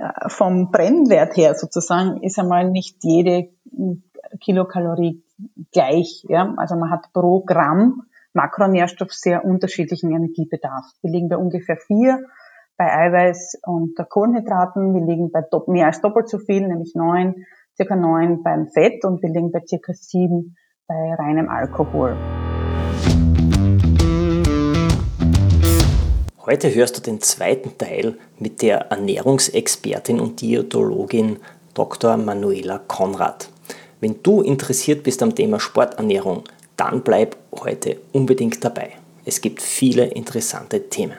äh, vom Brennwert her sozusagen ist einmal nicht jede Kilokalorie gleich. Ja? Also man hat pro Gramm Makronährstoff sehr unterschiedlichen Energiebedarf. Wir liegen bei ungefähr vier bei Eiweiß und Kohlenhydraten. Wir liegen bei mehr als doppelt so viel, nämlich neun, circa neun beim Fett und wir liegen bei circa sieben bei reinem Alkohol. Heute hörst du den zweiten Teil mit der Ernährungsexpertin und Diätologin Dr. Manuela Konrad. Wenn du interessiert bist am Thema Sporternährung, dann bleib heute unbedingt dabei. Es gibt viele interessante Themen.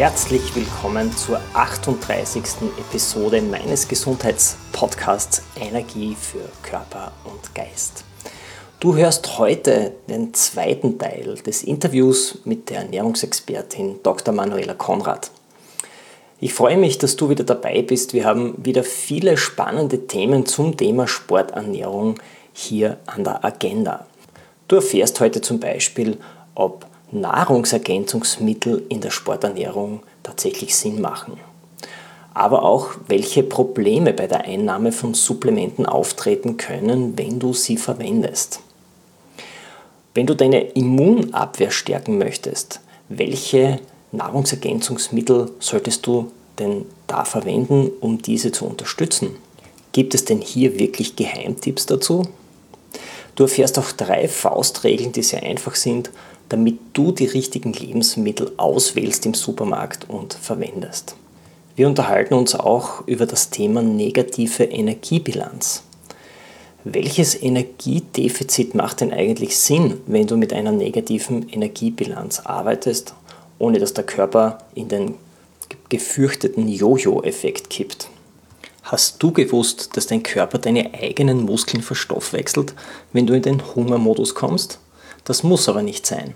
Herzlich willkommen zur 38. Episode meines Gesundheitspodcasts Energie für Körper und Geist. Du hörst heute den zweiten Teil des Interviews mit der Ernährungsexpertin Dr. Manuela Konrad. Ich freue mich, dass du wieder dabei bist. Wir haben wieder viele spannende Themen zum Thema Sporternährung hier an der Agenda. Du erfährst heute zum Beispiel, ob Nahrungsergänzungsmittel in der Sporternährung tatsächlich Sinn machen. Aber auch, welche Probleme bei der Einnahme von Supplementen auftreten können, wenn du sie verwendest. Wenn du deine Immunabwehr stärken möchtest, welche Nahrungsergänzungsmittel solltest du denn da verwenden, um diese zu unterstützen? Gibt es denn hier wirklich Geheimtipps dazu? Du erfährst auch drei Faustregeln, die sehr einfach sind, damit du die richtigen Lebensmittel auswählst im Supermarkt und verwendest. Wir unterhalten uns auch über das Thema negative Energiebilanz. Welches Energiedefizit macht denn eigentlich Sinn, wenn du mit einer negativen Energiebilanz arbeitest, ohne dass der Körper in den gefürchteten Jojo-Effekt kippt? Hast du gewusst, dass dein Körper deine eigenen Muskeln verstoffwechselt, wenn du in den Hungermodus kommst? Das muss aber nicht sein.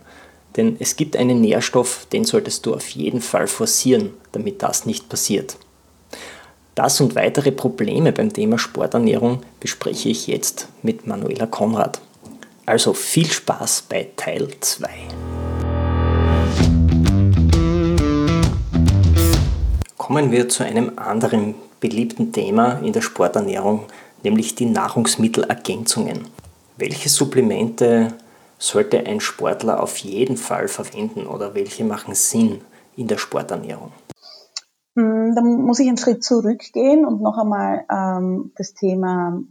Denn es gibt einen Nährstoff, den solltest du auf jeden Fall forcieren, damit das nicht passiert. Das und weitere Probleme beim Thema Sporternährung bespreche ich jetzt mit Manuela Konrad. Also viel Spaß bei Teil 2. Kommen wir zu einem anderen beliebten Thema in der Sporternährung, nämlich die Nahrungsmittelergänzungen. Welche Supplemente sollte ein Sportler auf jeden Fall verwenden oder welche machen Sinn in der Sporternährung? Hm, dann muss ich einen Schritt zurückgehen und noch einmal ähm, das Thema,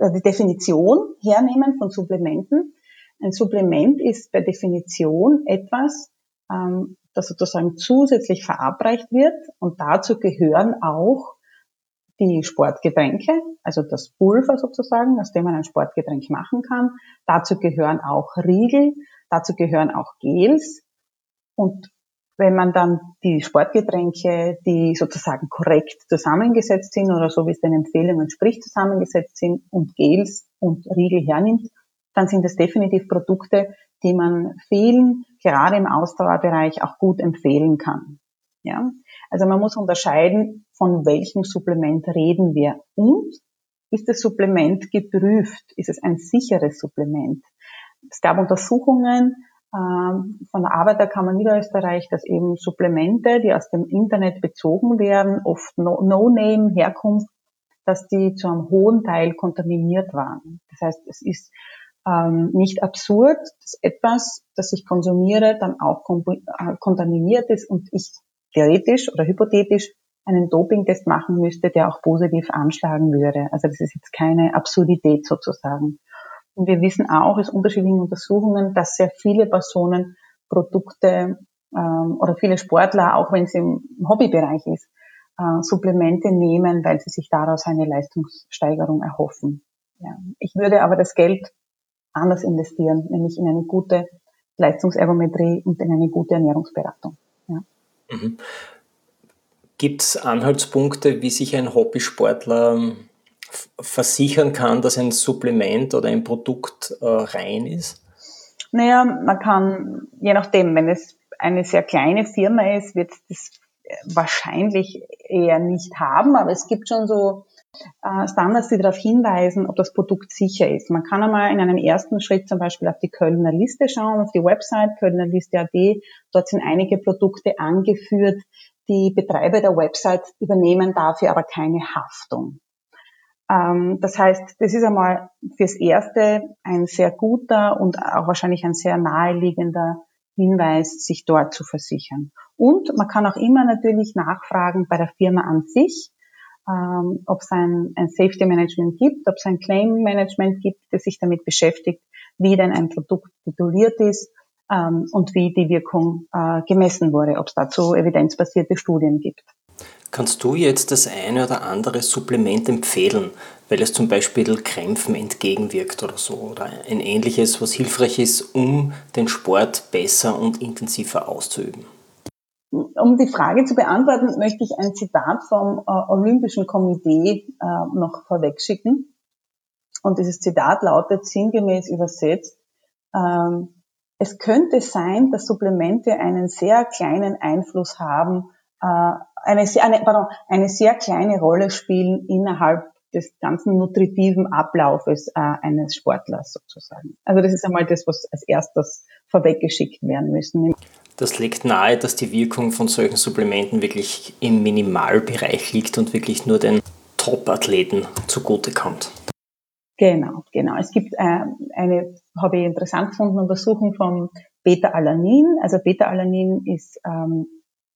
äh, die Definition hernehmen von Supplementen. Ein Supplement ist per Definition etwas, ähm, das sozusagen zusätzlich verabreicht wird und dazu gehören auch die Sportgetränke, also das Pulver sozusagen, aus dem man ein Sportgetränk machen kann. Dazu gehören auch Riegel, dazu gehören auch Gels. Und wenn man dann die Sportgetränke, die sozusagen korrekt zusammengesetzt sind oder so wie es den Empfehlungen spricht, zusammengesetzt sind und Gels und Riegel hernimmt, dann sind das definitiv Produkte, die man vielen, gerade im Ausdauerbereich, auch gut empfehlen kann. Ja? Also man muss unterscheiden, von welchem Supplement reden wir und ist das Supplement geprüft? Ist es ein sicheres Supplement? Es gab Untersuchungen ähm, von der Arbeiterkammer Niederösterreich, dass eben Supplemente, die aus dem Internet bezogen werden, oft No-Name Herkunft, dass die zu einem hohen Teil kontaminiert waren. Das heißt, es ist ähm, nicht absurd, dass etwas, das ich konsumiere, dann auch äh, kontaminiert ist und ich theoretisch oder hypothetisch einen Dopingtest machen müsste, der auch positiv anschlagen würde. Also das ist jetzt keine Absurdität sozusagen. Und wir wissen auch aus unterschiedlichen Untersuchungen, dass sehr viele Personen Produkte ähm, oder viele Sportler, auch wenn es im Hobbybereich ist, äh, Supplemente nehmen, weil sie sich daraus eine Leistungssteigerung erhoffen. Ja. Ich würde aber das Geld anders investieren, nämlich in eine gute Leistungsergometrie und in eine gute Ernährungsberatung. Mhm. Gibt es Anhaltspunkte, wie sich ein Hobbysportler ähm, versichern kann, dass ein Supplement oder ein Produkt äh, rein ist? Naja, man kann, je nachdem, wenn es eine sehr kleine Firma ist, wird das wahrscheinlich eher nicht haben, aber es gibt schon so äh, Standards, die darauf hinweisen, ob das Produkt sicher ist. Man kann einmal in einem ersten Schritt zum Beispiel auf die Kölner Liste schauen, auf die Website kölnerliste.at. Dort sind einige Produkte angeführt. Die Betreiber der Website übernehmen dafür aber keine Haftung. Ähm, das heißt, das ist einmal fürs Erste ein sehr guter und auch wahrscheinlich ein sehr naheliegender Hinweis, sich dort zu versichern. Und man kann auch immer natürlich nachfragen bei der Firma an sich, ähm, ob es ein, ein Safety Management gibt, ob es ein Claim Management gibt, das sich damit beschäftigt, wie denn ein Produkt tituliert ist ähm, und wie die Wirkung äh, gemessen wurde, ob es dazu evidenzbasierte Studien gibt. Kannst du jetzt das eine oder andere Supplement empfehlen, weil es zum Beispiel Krämpfen entgegenwirkt oder so oder ein ähnliches, was hilfreich ist, um den Sport besser und intensiver auszuüben? Um die Frage zu beantworten, möchte ich ein Zitat vom äh, Olympischen Komitee äh, noch vorwegschicken. Und dieses Zitat lautet sinngemäß übersetzt, ähm, es könnte sein, dass Supplemente einen sehr kleinen Einfluss haben äh, eine, sehr, eine, pardon, eine sehr kleine Rolle spielen innerhalb des ganzen nutritiven Ablaufes äh, eines Sportlers sozusagen. Also das ist einmal das, was als erstes vorweggeschickt werden müssen. Das legt nahe, dass die Wirkung von solchen Supplementen wirklich im Minimalbereich liegt und wirklich nur den Top-Athleten zugutekommt. Genau, genau. Es gibt äh, eine, habe ich interessant gefunden, Untersuchung vom Beta-Alanin. Also Beta-Alanin ist ähm,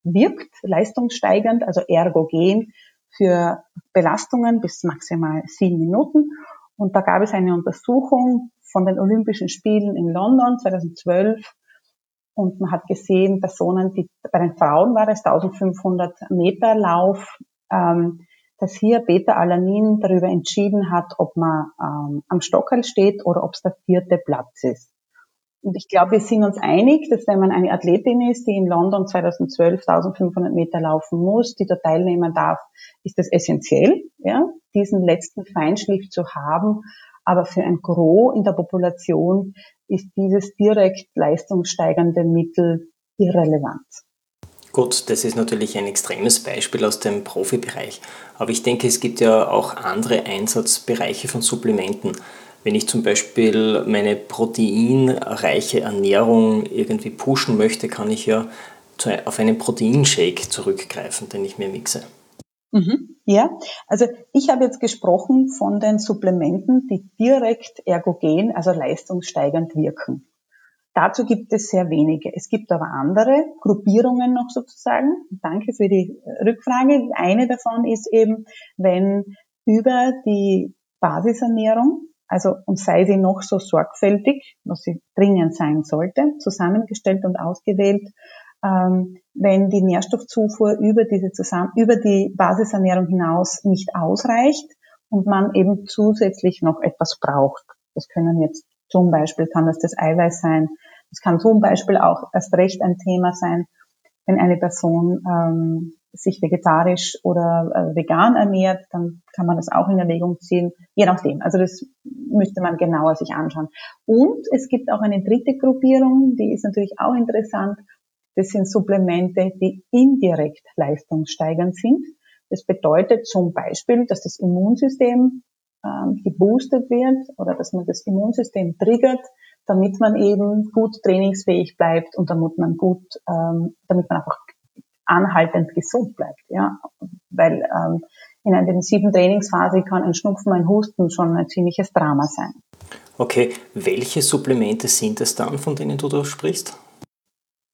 wirkt, leistungssteigernd, also ergogen für Belastungen bis maximal sieben Minuten. Und da gab es eine Untersuchung von den Olympischen Spielen in London 2012 und man hat gesehen, Personen, die bei den Frauen war es 1500 Meter Lauf, ähm, dass hier Beta-Alanin darüber entschieden hat, ob man ähm, am Stockerl steht oder ob es der vierte Platz ist. Und ich glaube, wir sind uns einig, dass wenn man eine Athletin ist, die in London 2012 1500 Meter laufen muss, die da teilnehmen darf, ist das essentiell, ja, diesen letzten Feinschliff zu haben. Aber für ein Gros in der Population ist dieses direkt leistungssteigernde Mittel irrelevant. Gut, das ist natürlich ein extremes Beispiel aus dem Profibereich. Aber ich denke, es gibt ja auch andere Einsatzbereiche von Supplementen. Wenn ich zum Beispiel meine proteinreiche Ernährung irgendwie pushen möchte, kann ich ja auf einen Proteinshake zurückgreifen, den ich mir mixe. Mhm, ja, also ich habe jetzt gesprochen von den Supplementen, die direkt ergogen, also leistungssteigernd wirken. Dazu gibt es sehr wenige. Es gibt aber andere Gruppierungen noch sozusagen. Danke für die Rückfrage. Eine davon ist eben, wenn über die Basisernährung also und sei sie noch so sorgfältig, was sie dringend sein sollte, zusammengestellt und ausgewählt, wenn die Nährstoffzufuhr über diese zusammen über die Basisernährung hinaus nicht ausreicht und man eben zusätzlich noch etwas braucht. Das können jetzt zum Beispiel kann das das Eiweiß sein. Es kann zum Beispiel auch erst recht ein Thema sein, wenn eine Person ähm, sich vegetarisch oder äh, vegan ernährt, dann kann man das auch in Erwägung ziehen, je nachdem. Also das müsste man genauer sich anschauen. Und es gibt auch eine dritte Gruppierung, die ist natürlich auch interessant. Das sind Supplemente, die indirekt leistungssteigernd sind. Das bedeutet zum Beispiel, dass das Immunsystem ähm, geboostet wird oder dass man das Immunsystem triggert, damit man eben gut trainingsfähig bleibt und damit man gut, ähm, damit man einfach anhaltend gesund bleibt. Ja, weil ähm, in einer intensiven Trainingsphase kann ein Schnupfen, ein Husten schon ein ziemliches Drama sein. Okay, welche Supplemente sind es dann, von denen du da sprichst?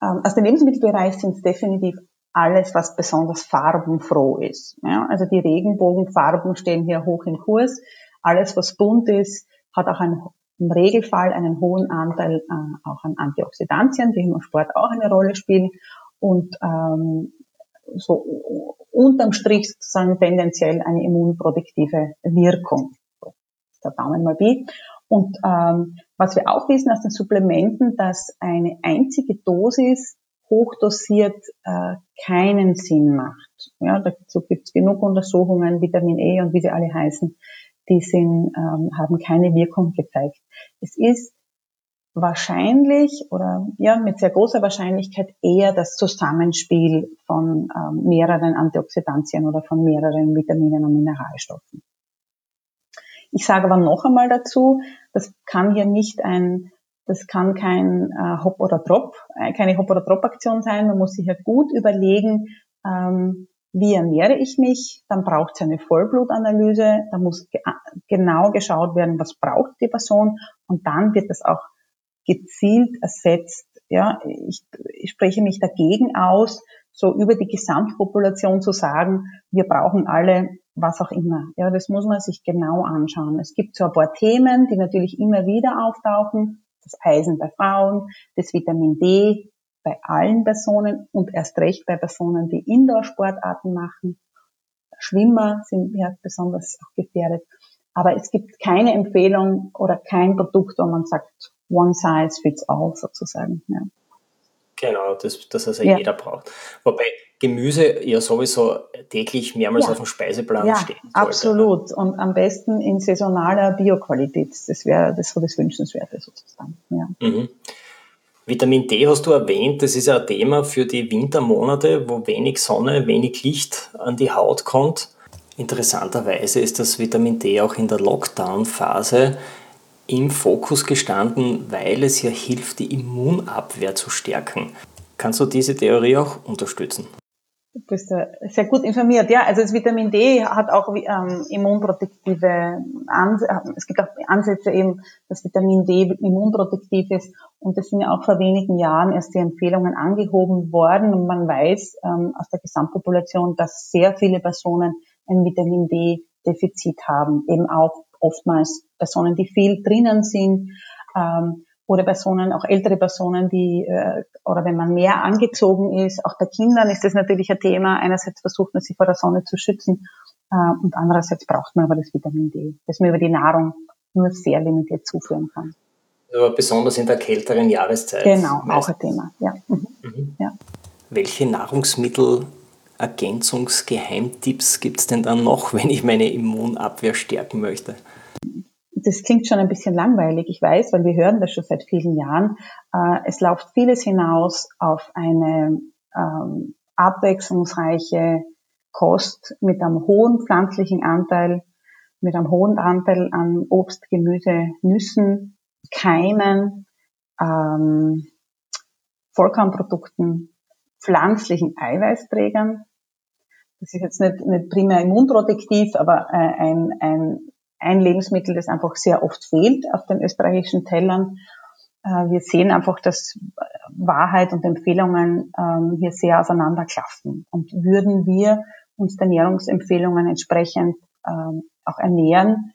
Ähm, aus dem Lebensmittelbereich sind es definitiv alles, was besonders farbenfroh ist. Ja, also die Regenbogenfarben stehen hier hoch im Kurs. Alles, was bunt ist, hat auch einen, im Regelfall einen hohen Anteil äh, auch an Antioxidantien, die im Sport auch eine Rolle spielen und ähm, so unterm Strich sozusagen tendenziell eine immunproduktive Wirkung. So, der Daumen mal B. Und ähm, was wir auch wissen aus den Supplementen, dass eine einzige Dosis hochdosiert äh, keinen Sinn macht. Ja, dazu gibt es genug Untersuchungen, Vitamin E und wie sie alle heißen, die sind, ähm, haben keine Wirkung gezeigt. Es ist wahrscheinlich oder ja mit sehr großer Wahrscheinlichkeit eher das Zusammenspiel von ähm, mehreren Antioxidantien oder von mehreren Vitaminen und Mineralstoffen. Ich sage aber noch einmal dazu, das kann hier nicht ein, das kann kein äh, Hop oder Drop, äh, keine Hop oder Drop Aktion sein. Man muss sich ja gut überlegen, ähm, wie ernähre ich mich, dann braucht es eine Vollblutanalyse, da muss ge genau geschaut werden, was braucht die Person und dann wird das auch gezielt ersetzt. Ja, ich, ich spreche mich dagegen aus, so über die Gesamtpopulation zu sagen, wir brauchen alle was auch immer. Ja, das muss man sich genau anschauen. Es gibt so ein paar Themen, die natürlich immer wieder auftauchen. Das Eisen bei Frauen, das Vitamin D bei allen Personen und erst recht bei Personen, die Indoor-Sportarten machen. Schwimmer sind ja besonders auch gefährdet. Aber es gibt keine Empfehlung oder kein Produkt, wo man sagt, one size fits all sozusagen. Ja. Genau, das, das also ja. jeder braucht. Wobei Gemüse ja sowieso täglich mehrmals ja. auf dem Speiseplan ja, stehen sollte. Absolut. Ne? Und am besten in saisonaler Bioqualität. Das wäre das, so das Wünschenswerte sozusagen. Ja. Mhm. Vitamin D hast du erwähnt, das ist ja ein Thema für die Wintermonate, wo wenig Sonne, wenig Licht an die Haut kommt. Interessanterweise ist das Vitamin D auch in der Lockdown-Phase im Fokus gestanden, weil es ja hilft, die Immunabwehr zu stärken. Kannst du diese Theorie auch unterstützen? Du bist sehr gut informiert. Ja, also das Vitamin D hat auch ähm, immunprotektive Ansätze. Äh, es gibt auch Ansätze eben, dass Vitamin D immunprotektiv ist. Und das sind ja auch vor wenigen Jahren erst die Empfehlungen angehoben worden. Und man weiß ähm, aus der Gesamtpopulation, dass sehr viele Personen ein Vitamin D-Defizit haben. Eben auch oftmals Personen, die viel drinnen sind. Ähm, oder Personen, auch ältere Personen, die, äh, oder wenn man mehr angezogen ist, auch bei Kindern ist das natürlich ein Thema. Einerseits versucht man sie vor der Sonne zu schützen äh, und andererseits braucht man aber das Vitamin D, das man über die Nahrung nur sehr limitiert zuführen kann. Aber besonders in der kälteren Jahreszeit. Genau, meist. auch ein Thema, ja. Mhm. Mhm. ja. Welche Nahrungsmittel-Ergänzungsgeheimtipps gibt es denn dann noch, wenn ich meine Immunabwehr stärken möchte? Das klingt schon ein bisschen langweilig, ich weiß, weil wir hören das schon seit vielen Jahren. Äh, es läuft vieles hinaus auf eine ähm, abwechslungsreiche Kost mit einem hohen pflanzlichen Anteil, mit einem hohen Anteil an Obst, Gemüse, Nüssen, Keimen, ähm, Vollkornprodukten, pflanzlichen Eiweißträgern. Das ist jetzt nicht, nicht primär immunprotektiv, aber äh, ein, ein ein Lebensmittel, das einfach sehr oft fehlt auf den österreichischen Tellern. Äh, wir sehen einfach, dass Wahrheit und Empfehlungen ähm, hier sehr auseinanderklaffen. Und würden wir uns der Ernährungsempfehlungen entsprechend ähm, auch ernähren,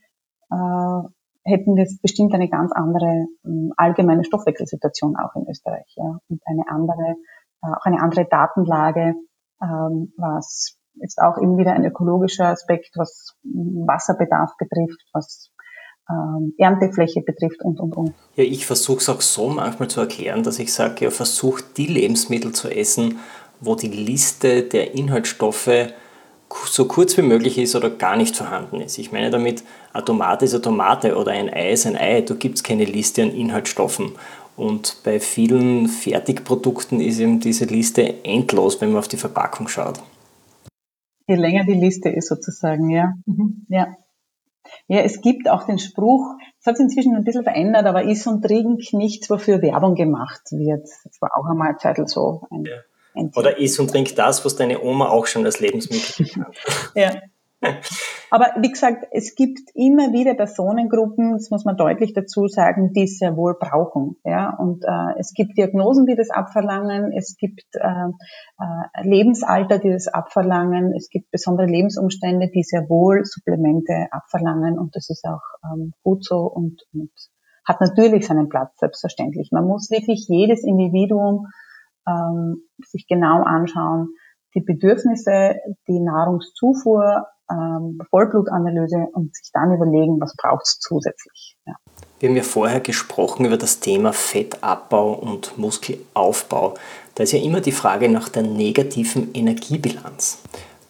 äh, hätten wir bestimmt eine ganz andere ähm, allgemeine Stoffwechselsituation auch in Österreich. Ja, und eine andere, äh, auch eine andere Datenlage, was jetzt auch eben wieder ein ökologischer Aspekt, was Wasserbedarf betrifft, was ähm, Erntefläche betrifft und, und, und. Ja, ich versuche es auch so manchmal zu erklären, dass ich sage, ja, versucht die Lebensmittel zu essen, wo die Liste der Inhaltsstoffe so kurz wie möglich ist oder gar nicht vorhanden ist. Ich meine damit, eine Tomate ist eine Tomate oder ein Ei ist ein Ei. Da gibt es keine Liste an Inhaltsstoffen. Und bei vielen Fertigprodukten ist eben diese Liste endlos, wenn man auf die Verpackung schaut je länger die Liste ist sozusagen, ja. Mhm. Ja. Ja, es gibt auch den Spruch, es hat sich inzwischen ein bisschen verändert, aber ist und trink nichts, wofür Werbung gemacht wird. Das war auch einmal eine Zeit so ein, ja. ein Oder iss und trink das, was deine Oma auch schon als Lebensmittel hat. ja, aber wie gesagt, es gibt immer wieder Personengruppen, das muss man deutlich dazu sagen, die es sehr wohl brauchen. Ja? Und äh, es gibt Diagnosen, die das abverlangen, es gibt äh, äh, Lebensalter, die das abverlangen, es gibt besondere Lebensumstände, die sehr wohl Supplemente abverlangen und das ist auch ähm, gut so und, und hat natürlich seinen Platz, selbstverständlich. Man muss wirklich jedes Individuum ähm, sich genau anschauen, die Bedürfnisse, die Nahrungszufuhr ähm, Vollblutanalyse und sich dann überlegen, was braucht es zusätzlich. Ja. Wir haben ja vorher gesprochen über das Thema Fettabbau und Muskelaufbau. Da ist ja immer die Frage nach der negativen Energiebilanz.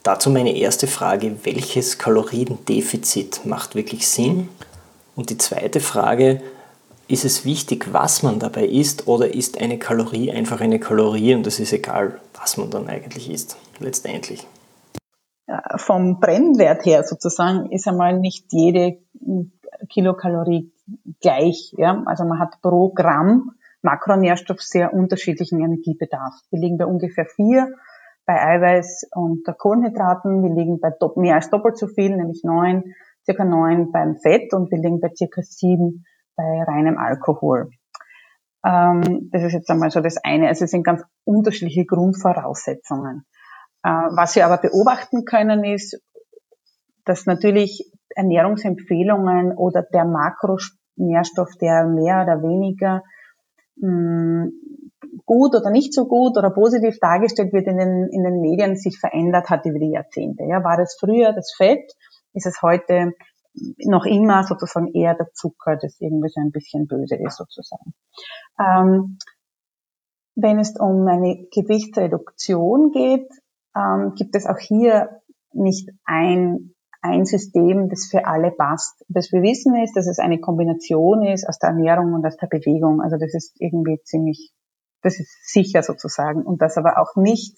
Dazu meine erste Frage, welches Kaloriendefizit macht wirklich Sinn? Und die zweite Frage, ist es wichtig, was man dabei isst oder ist eine Kalorie einfach eine Kalorie und es ist egal, was man dann eigentlich isst, letztendlich? Vom Brennwert her sozusagen ist einmal nicht jede Kilokalorie gleich. Ja? Also man hat pro Gramm Makronährstoff sehr unterschiedlichen Energiebedarf. Wir liegen bei ungefähr vier bei Eiweiß und Kohlenhydraten. Wir liegen bei mehr als doppelt so viel, nämlich neun, circa neun beim Fett und wir liegen bei circa sieben bei reinem Alkohol. Ähm, das ist jetzt einmal so das eine. Also es sind ganz unterschiedliche Grundvoraussetzungen. Äh, was wir aber beobachten können ist, dass natürlich Ernährungsempfehlungen oder der Makronährstoff, der mehr oder weniger mh, mm, gut oder nicht so gut oder positiv dargestellt wird in den, in den Medien, sich verändert hat über die Jahrzehnte. Ja, war das früher das Fett, ist es heute noch immer sozusagen eher der Zucker, das irgendwie so ein bisschen böse ist sozusagen. Ähm, wenn es um eine Gewichtsreduktion geht, ähm, gibt es auch hier nicht ein ein System, das für alle passt. Was wir wissen ist, dass es eine Kombination ist aus der Ernährung und aus der Bewegung. Also das ist irgendwie ziemlich, das ist sicher sozusagen. Und das aber auch nicht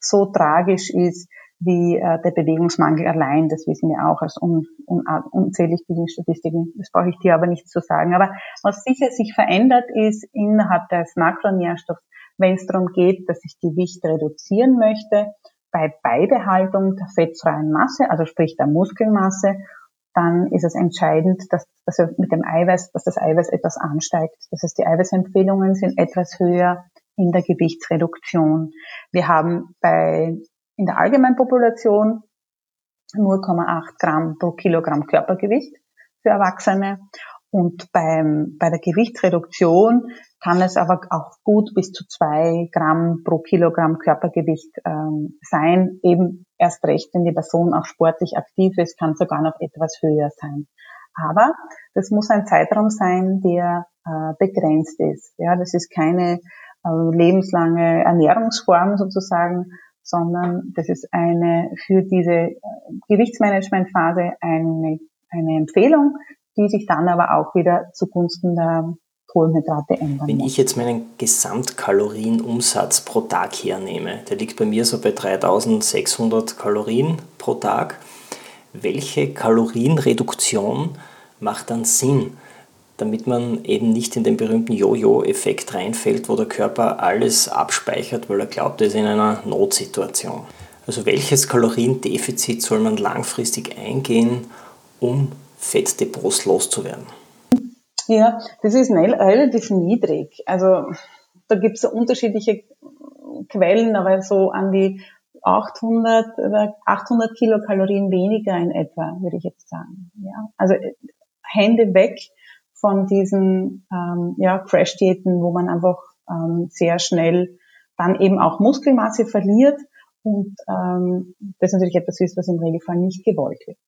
so tragisch ist wie äh, der Bewegungsmangel allein. Das wissen wir auch aus un, un, unzählig vielen Statistiken. Das brauche ich dir aber nicht zu sagen. Aber was sicher sich verändert ist innerhalb des Makronährstoffs, wenn es darum geht, dass ich Gewicht reduzieren möchte, bei Beibehaltung der fettfreien Masse, also sprich der Muskelmasse, dann ist es entscheidend, dass, dass mit dem Eiweiß, dass das Eiweiß etwas ansteigt. Das heißt, die Eiweißempfehlungen sind etwas höher in der Gewichtsreduktion. Wir haben bei, in der Allgemeinpopulation 0,8 Gramm pro Kilogramm Körpergewicht für Erwachsene und beim, bei der Gewichtsreduktion kann es aber auch gut bis zu zwei Gramm pro Kilogramm Körpergewicht ähm, sein. Eben erst recht, wenn die Person auch sportlich aktiv ist, kann sogar noch etwas höher sein. Aber das muss ein Zeitraum sein, der äh, begrenzt ist. Ja, das ist keine äh, lebenslange Ernährungsform sozusagen, sondern das ist eine für diese äh, Gewichtsmanagementphase eine, eine Empfehlung, die sich dann aber auch wieder zugunsten der Kohlenhydrate ändern. Wenn ich jetzt meinen Gesamtkalorienumsatz pro Tag hernehme, der liegt bei mir so bei 3600 Kalorien pro Tag, welche Kalorienreduktion macht dann Sinn, damit man eben nicht in den berühmten Jojo-Effekt reinfällt, wo der Körper alles abspeichert, weil er glaubt, er ist in einer Notsituation. Also welches Kaloriendefizit soll man langfristig eingehen, um Fettdepots loszuwerden? Ja, das ist relativ niedrig. Also da gibt es unterschiedliche Quellen, aber so an die 800 oder 800 Kilokalorien weniger in etwa, würde ich jetzt sagen. Ja, also Hände weg von diesen ähm, ja, Crash-Diäten, wo man einfach ähm, sehr schnell dann eben auch Muskelmasse verliert und ähm, das natürlich etwas ist, was im Regelfall nicht gewollt wird.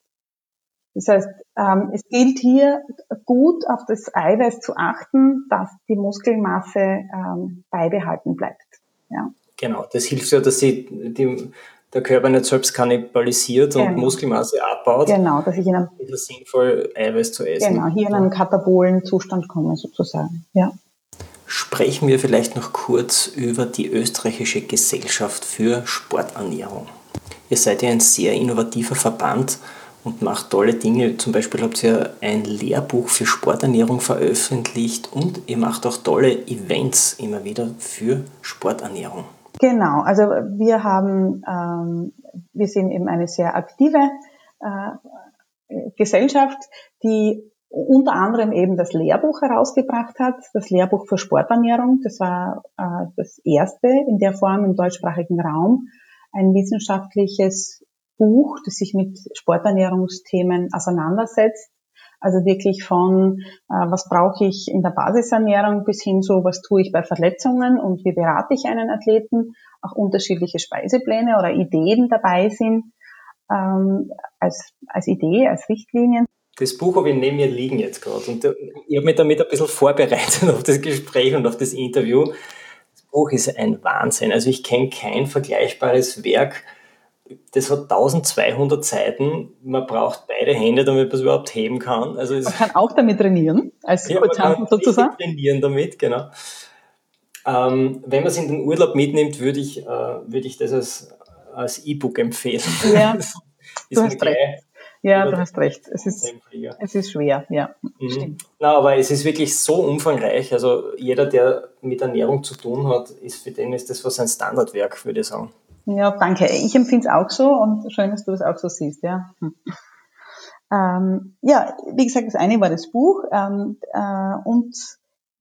Das heißt, ähm, es gilt hier gut auf das Eiweiß zu achten, dass die Muskelmasse ähm, beibehalten bleibt. Ja. Genau, das hilft ja, dass sie die, der Körper nicht selbst kannibalisiert genau. und Muskelmasse abbaut. Genau, dass ich in einem ist es sinnvoll, Eiweiß zu essen. Genau, hier in einen katabolen Zustand komme sozusagen. Ja. Sprechen wir vielleicht noch kurz über die österreichische Gesellschaft für Sporternährung. Ihr seid ja ein sehr innovativer Verband und macht tolle Dinge. Zum Beispiel habt ihr ein Lehrbuch für Sporternährung veröffentlicht und ihr macht auch tolle Events immer wieder für Sporternährung. Genau, also wir haben, ähm, wir sind eben eine sehr aktive äh, Gesellschaft, die unter anderem eben das Lehrbuch herausgebracht hat, das Lehrbuch für Sporternährung. Das war äh, das erste in der Form im deutschsprachigen Raum, ein wissenschaftliches Buch, das sich mit Sporternährungsthemen auseinandersetzt. Also wirklich von, äh, was brauche ich in der Basisernährung bis hin zu, was tue ich bei Verletzungen und wie berate ich einen Athleten. Auch unterschiedliche Speisepläne oder Ideen dabei sind ähm, als, als Idee, als Richtlinien. Das Buch habe ich neben mir liegen jetzt gerade und ich habe mich damit ein bisschen vorbereitet auf das Gespräch und auf das Interview. Das Buch ist ein Wahnsinn. Also ich kenne kein vergleichbares Werk. Das hat 1200 Seiten. Man braucht beide Hände, damit man es überhaupt heben kann. Also man kann auch damit trainieren, als ja, Kurzhandel sozusagen. trainieren damit, genau. Ähm, wenn man es in den Urlaub mitnimmt, würde ich, äh, würde ich das als, als E-Book empfehlen. Ja, du hast recht. Ja, du hast recht. Es ist, es ist schwer, ja. Mhm. Na, aber es ist wirklich so umfangreich. Also jeder, der mit Ernährung zu tun hat, ist für den ist das fast ein Standardwerk, würde ich sagen. Ja, danke. Ich empfinde es auch so und schön, dass du es auch so siehst, ja. Hm. Ähm, ja, wie gesagt, das eine war das Buch ähm, äh, und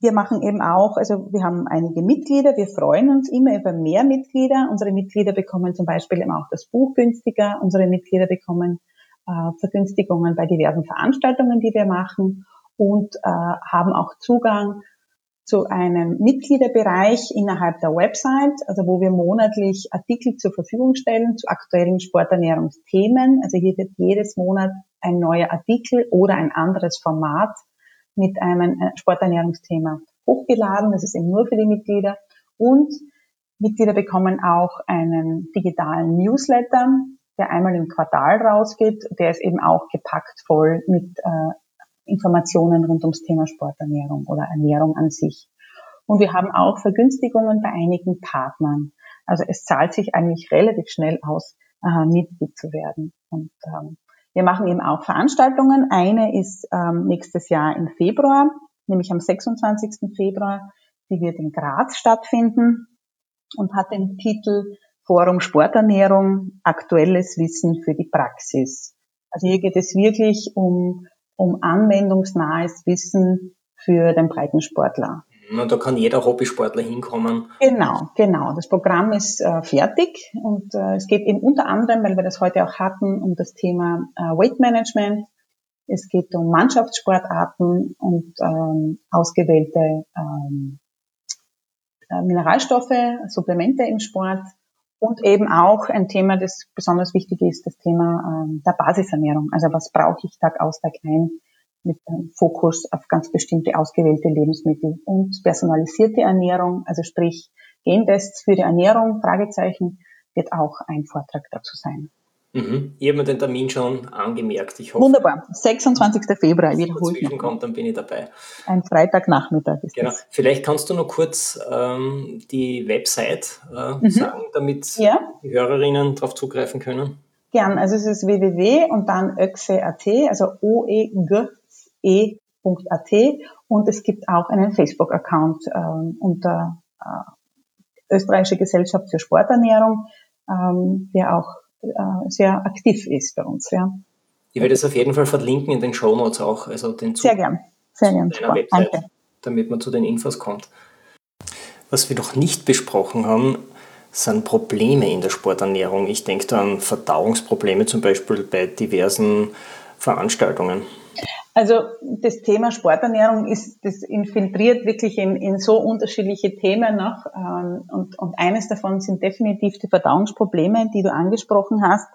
wir machen eben auch, also wir haben einige Mitglieder, wir freuen uns immer über mehr Mitglieder. Unsere Mitglieder bekommen zum Beispiel eben auch das Buch günstiger. Unsere Mitglieder bekommen äh, Vergünstigungen bei diversen Veranstaltungen, die wir machen und äh, haben auch Zugang zu einem Mitgliederbereich innerhalb der Website, also wo wir monatlich Artikel zur Verfügung stellen zu aktuellen Sporternährungsthemen. Also hier wird jedes Monat ein neuer Artikel oder ein anderes Format mit einem äh, Sporternährungsthema hochgeladen. Das ist eben nur für die Mitglieder. Und Mitglieder bekommen auch einen digitalen Newsletter, der einmal im Quartal rausgeht. Der ist eben auch gepackt voll mit äh, Informationen rund ums Thema Sporternährung oder Ernährung an sich. Und wir haben auch Vergünstigungen bei einigen Partnern. Also es zahlt sich eigentlich relativ schnell aus, äh, Mitglied zu werden. Und ähm, wir machen eben auch Veranstaltungen. Eine ist ähm, nächstes Jahr im Februar, nämlich am 26. Februar. Die wird in Graz stattfinden und hat den Titel Forum Sporternährung, aktuelles Wissen für die Praxis. Also hier geht es wirklich um, um anwendungsnahes Wissen für den Breitensportler. Und da kann jeder Hobbysportler hinkommen. Genau, genau. Das Programm ist äh, fertig und äh, es geht eben unter anderem, weil wir das heute auch hatten, um das Thema äh, Weight Management. Es geht um Mannschaftssportarten und ähm, ausgewählte ähm, äh, Mineralstoffe, Supplemente im Sport und eben auch ein Thema, das besonders wichtig ist, das Thema ähm, der Basisernährung. Also was brauche ich Tag aus, Tag ein mit einem Fokus auf ganz bestimmte ausgewählte Lebensmittel und personalisierte Ernährung, also sprich Gentests für die Ernährung, Fragezeichen, wird auch ein Vortrag dazu sein. Mhm. Ich habe mir den Termin schon angemerkt. Ich hoffe, Wunderbar. 26. Februar, wiederholt. Wenn kommt, dann bin ich dabei. Ein Freitagnachmittag ist genau. das. Vielleicht kannst du noch kurz ähm, die Website äh, mhm. sagen, damit ja. die Hörerinnen darauf zugreifen können. Gern. Also es ist www und dann öxe.at, also oeg.at und es gibt auch einen Facebook-Account ähm, unter äh, Österreichische Gesellschaft für Sporternährung, ähm, der auch äh, sehr aktiv ist bei uns. Ja. Ich werde es auf jeden Fall verlinken in den Show Notes auch, also den Zug Sehr gern, sehr gern. Website, Danke. damit man zu den Infos kommt. Was wir noch nicht besprochen haben, sind Probleme in der Sporternährung. Ich denke da an Verdauungsprobleme zum Beispiel bei diversen Veranstaltungen. Also das Thema Sporternährung ist, das infiltriert wirklich in, in so unterschiedliche Themen noch. Ähm, und, und eines davon sind definitiv die Verdauungsprobleme, die du angesprochen hast.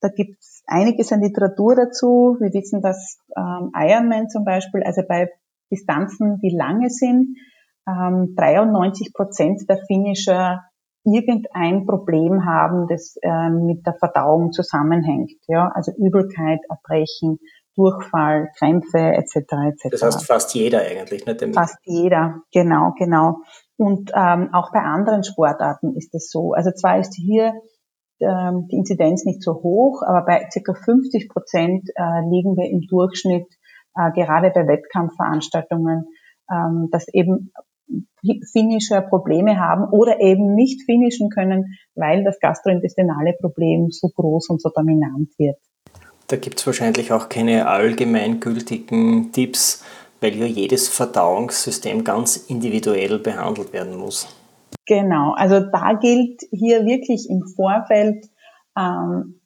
Da gibt es einiges an Literatur dazu. Wir wissen, dass ähm, Ironman zum Beispiel, also bei Distanzen, die lange sind, ähm, 93 Prozent der Finisher irgendein Problem haben, das ähm, mit der Verdauung zusammenhängt. Ja, also Übelkeit, Erbrechen, Durchfall, Krämpfe etc. etc. Das heißt fast jeder eigentlich, nicht? Fast jeder, genau, genau. Und ähm, auch bei anderen Sportarten ist es so. Also zwar ist hier ähm, die Inzidenz nicht so hoch, aber bei ca. 50 Prozent äh, liegen wir im Durchschnitt äh, gerade bei Wettkampfveranstaltungen, ähm, dass eben Finisher Probleme haben oder eben nicht finischen können, weil das gastrointestinale Problem so groß und so dominant wird. Da gibt es wahrscheinlich auch keine allgemeingültigen Tipps, weil ja jedes Verdauungssystem ganz individuell behandelt werden muss. Genau, also da gilt hier wirklich im Vorfeld, ähm,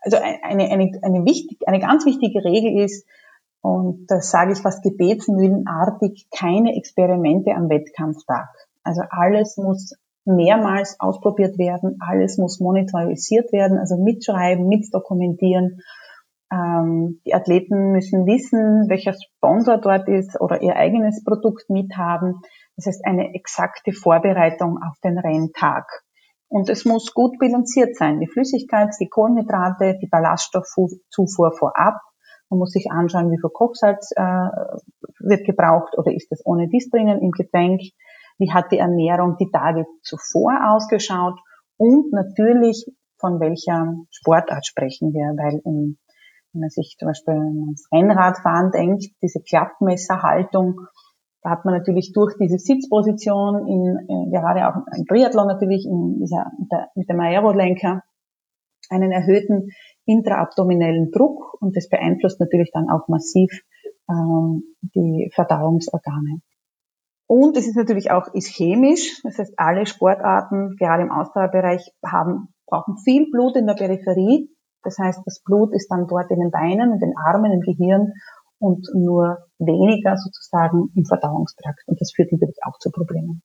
also eine, eine, eine, wichtig, eine ganz wichtige Regel ist, und das sage ich fast gebetsmühlenartig, keine Experimente am Wettkampftag. Also alles muss mehrmals ausprobiert werden, alles muss monetarisiert werden, also mitschreiben, mitdokumentieren Ähm, die Athleten müssen wissen, welcher Sponsor dort ist oder ihr eigenes Produkt mithaben. Das heißt, eine exakte Vorbereitung auf den Renntag. Und es muss gut bilanziert sein. Die Flüssigkeit, die Kohlenhydrate, die Ballaststoffzufuhr vorab. Man muss sich anschauen, wie viel Kochsalz äh, wird gebraucht oder ist das ohne dies drinnen im Getränk. Wie hat die Ernährung die Tage zuvor ausgeschaut? Und natürlich, von welcher Sportart sprechen wir? Weil in wenn man sich zum Beispiel ans Rennradfahren denkt, diese Klappmesserhaltung, da hat man natürlich durch diese Sitzposition in, äh, gerade auch im Triathlon natürlich in dieser, mit, dem Aerolenker einen erhöhten intraabdominellen Druck und das beeinflusst natürlich dann auch massiv ähm, die Verdauungsorgane. Und es ist natürlich auch ischämisch, das heißt alle Sportarten, gerade im Ausdauerbereich, haben, brauchen viel Blut in der Peripherie, das heißt, das Blut ist dann dort in den Beinen, in den Armen, im Gehirn und nur weniger sozusagen im Verdauungstrakt. Und das führt natürlich auch zu Problemen.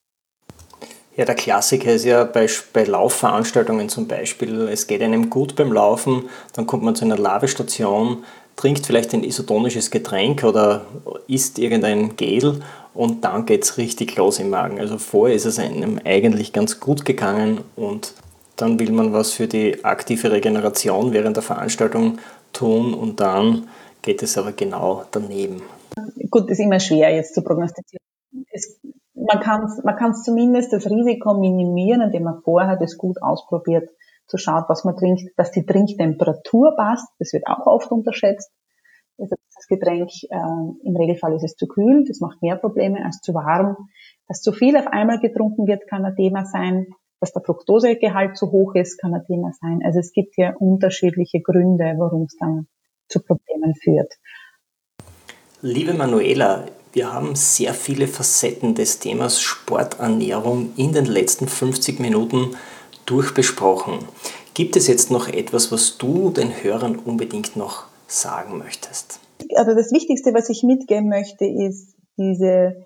Ja, der Klassiker ist ja bei, bei Laufveranstaltungen zum Beispiel, es geht einem gut beim Laufen, dann kommt man zu einer Lavestation, trinkt vielleicht ein isotonisches Getränk oder isst irgendein Gel und dann geht es richtig los im Magen. Also vorher ist es einem eigentlich ganz gut gegangen und dann will man was für die aktive Regeneration während der Veranstaltung tun und dann geht es aber genau daneben. Gut, ist immer schwer jetzt zu prognostizieren. Es, man kann es man zumindest das Risiko minimieren, indem man vorher das gut ausprobiert, zu schauen, was man trinkt, dass die Trinktemperatur passt. Das wird auch oft unterschätzt. Also das Getränk, äh, im Regelfall ist es zu kühl, das macht mehr Probleme als zu warm. Dass zu viel auf einmal getrunken wird, kann ein Thema sein dass der Fructosegehalt zu hoch ist, kann ein Thema sein. Also es gibt hier unterschiedliche Gründe, warum es dann zu Problemen führt. Liebe Manuela, wir haben sehr viele Facetten des Themas Sporternährung in den letzten 50 Minuten durchbesprochen. Gibt es jetzt noch etwas, was du den Hörern unbedingt noch sagen möchtest? Also das Wichtigste, was ich mitgeben möchte, ist diese,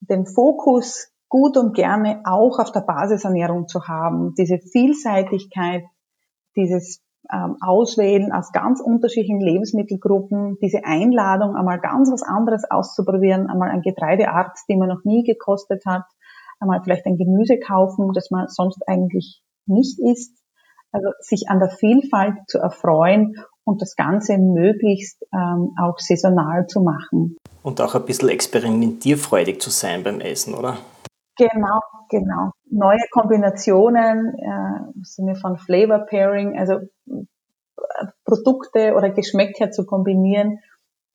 den Fokus gut und gerne auch auf der Basisernährung zu haben. Diese Vielseitigkeit, dieses ähm, Auswählen aus ganz unterschiedlichen Lebensmittelgruppen, diese Einladung, einmal ganz was anderes auszuprobieren, einmal ein Getreideart, die man noch nie gekostet hat, einmal vielleicht ein Gemüse kaufen, das man sonst eigentlich nicht isst. Also sich an der Vielfalt zu erfreuen und das Ganze möglichst ähm, auch saisonal zu machen. Und auch ein bisschen experimentierfreudig zu sein beim Essen, oder? Genau, genau. Neue Kombinationen äh, im Sinne von Flavor Pairing, also äh, Produkte oder Geschmäcker zu kombinieren,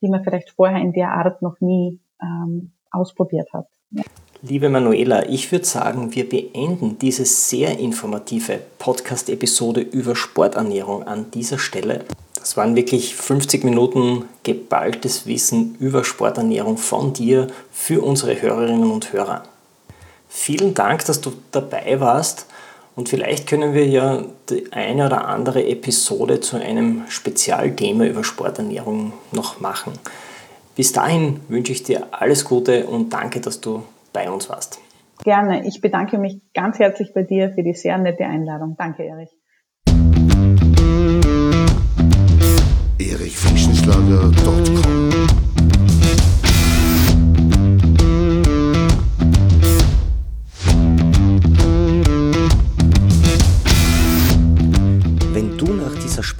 die man vielleicht vorher in der Art noch nie ähm, ausprobiert hat. Ja. Liebe Manuela, ich würde sagen, wir beenden diese sehr informative Podcast-Episode über Sporternährung an dieser Stelle. Das waren wirklich 50 Minuten geballtes Wissen über Sporternährung von dir für unsere Hörerinnen und Hörer. Vielen Dank, dass du dabei warst und vielleicht können wir ja die eine oder andere Episode zu einem Spezialthema über Sporternährung noch machen. Bis dahin wünsche ich dir alles Gute und danke, dass du bei uns warst. Gerne. Ich bedanke mich ganz herzlich bei dir für die sehr nette Einladung. Danke, Erich. erichfischenschlager.com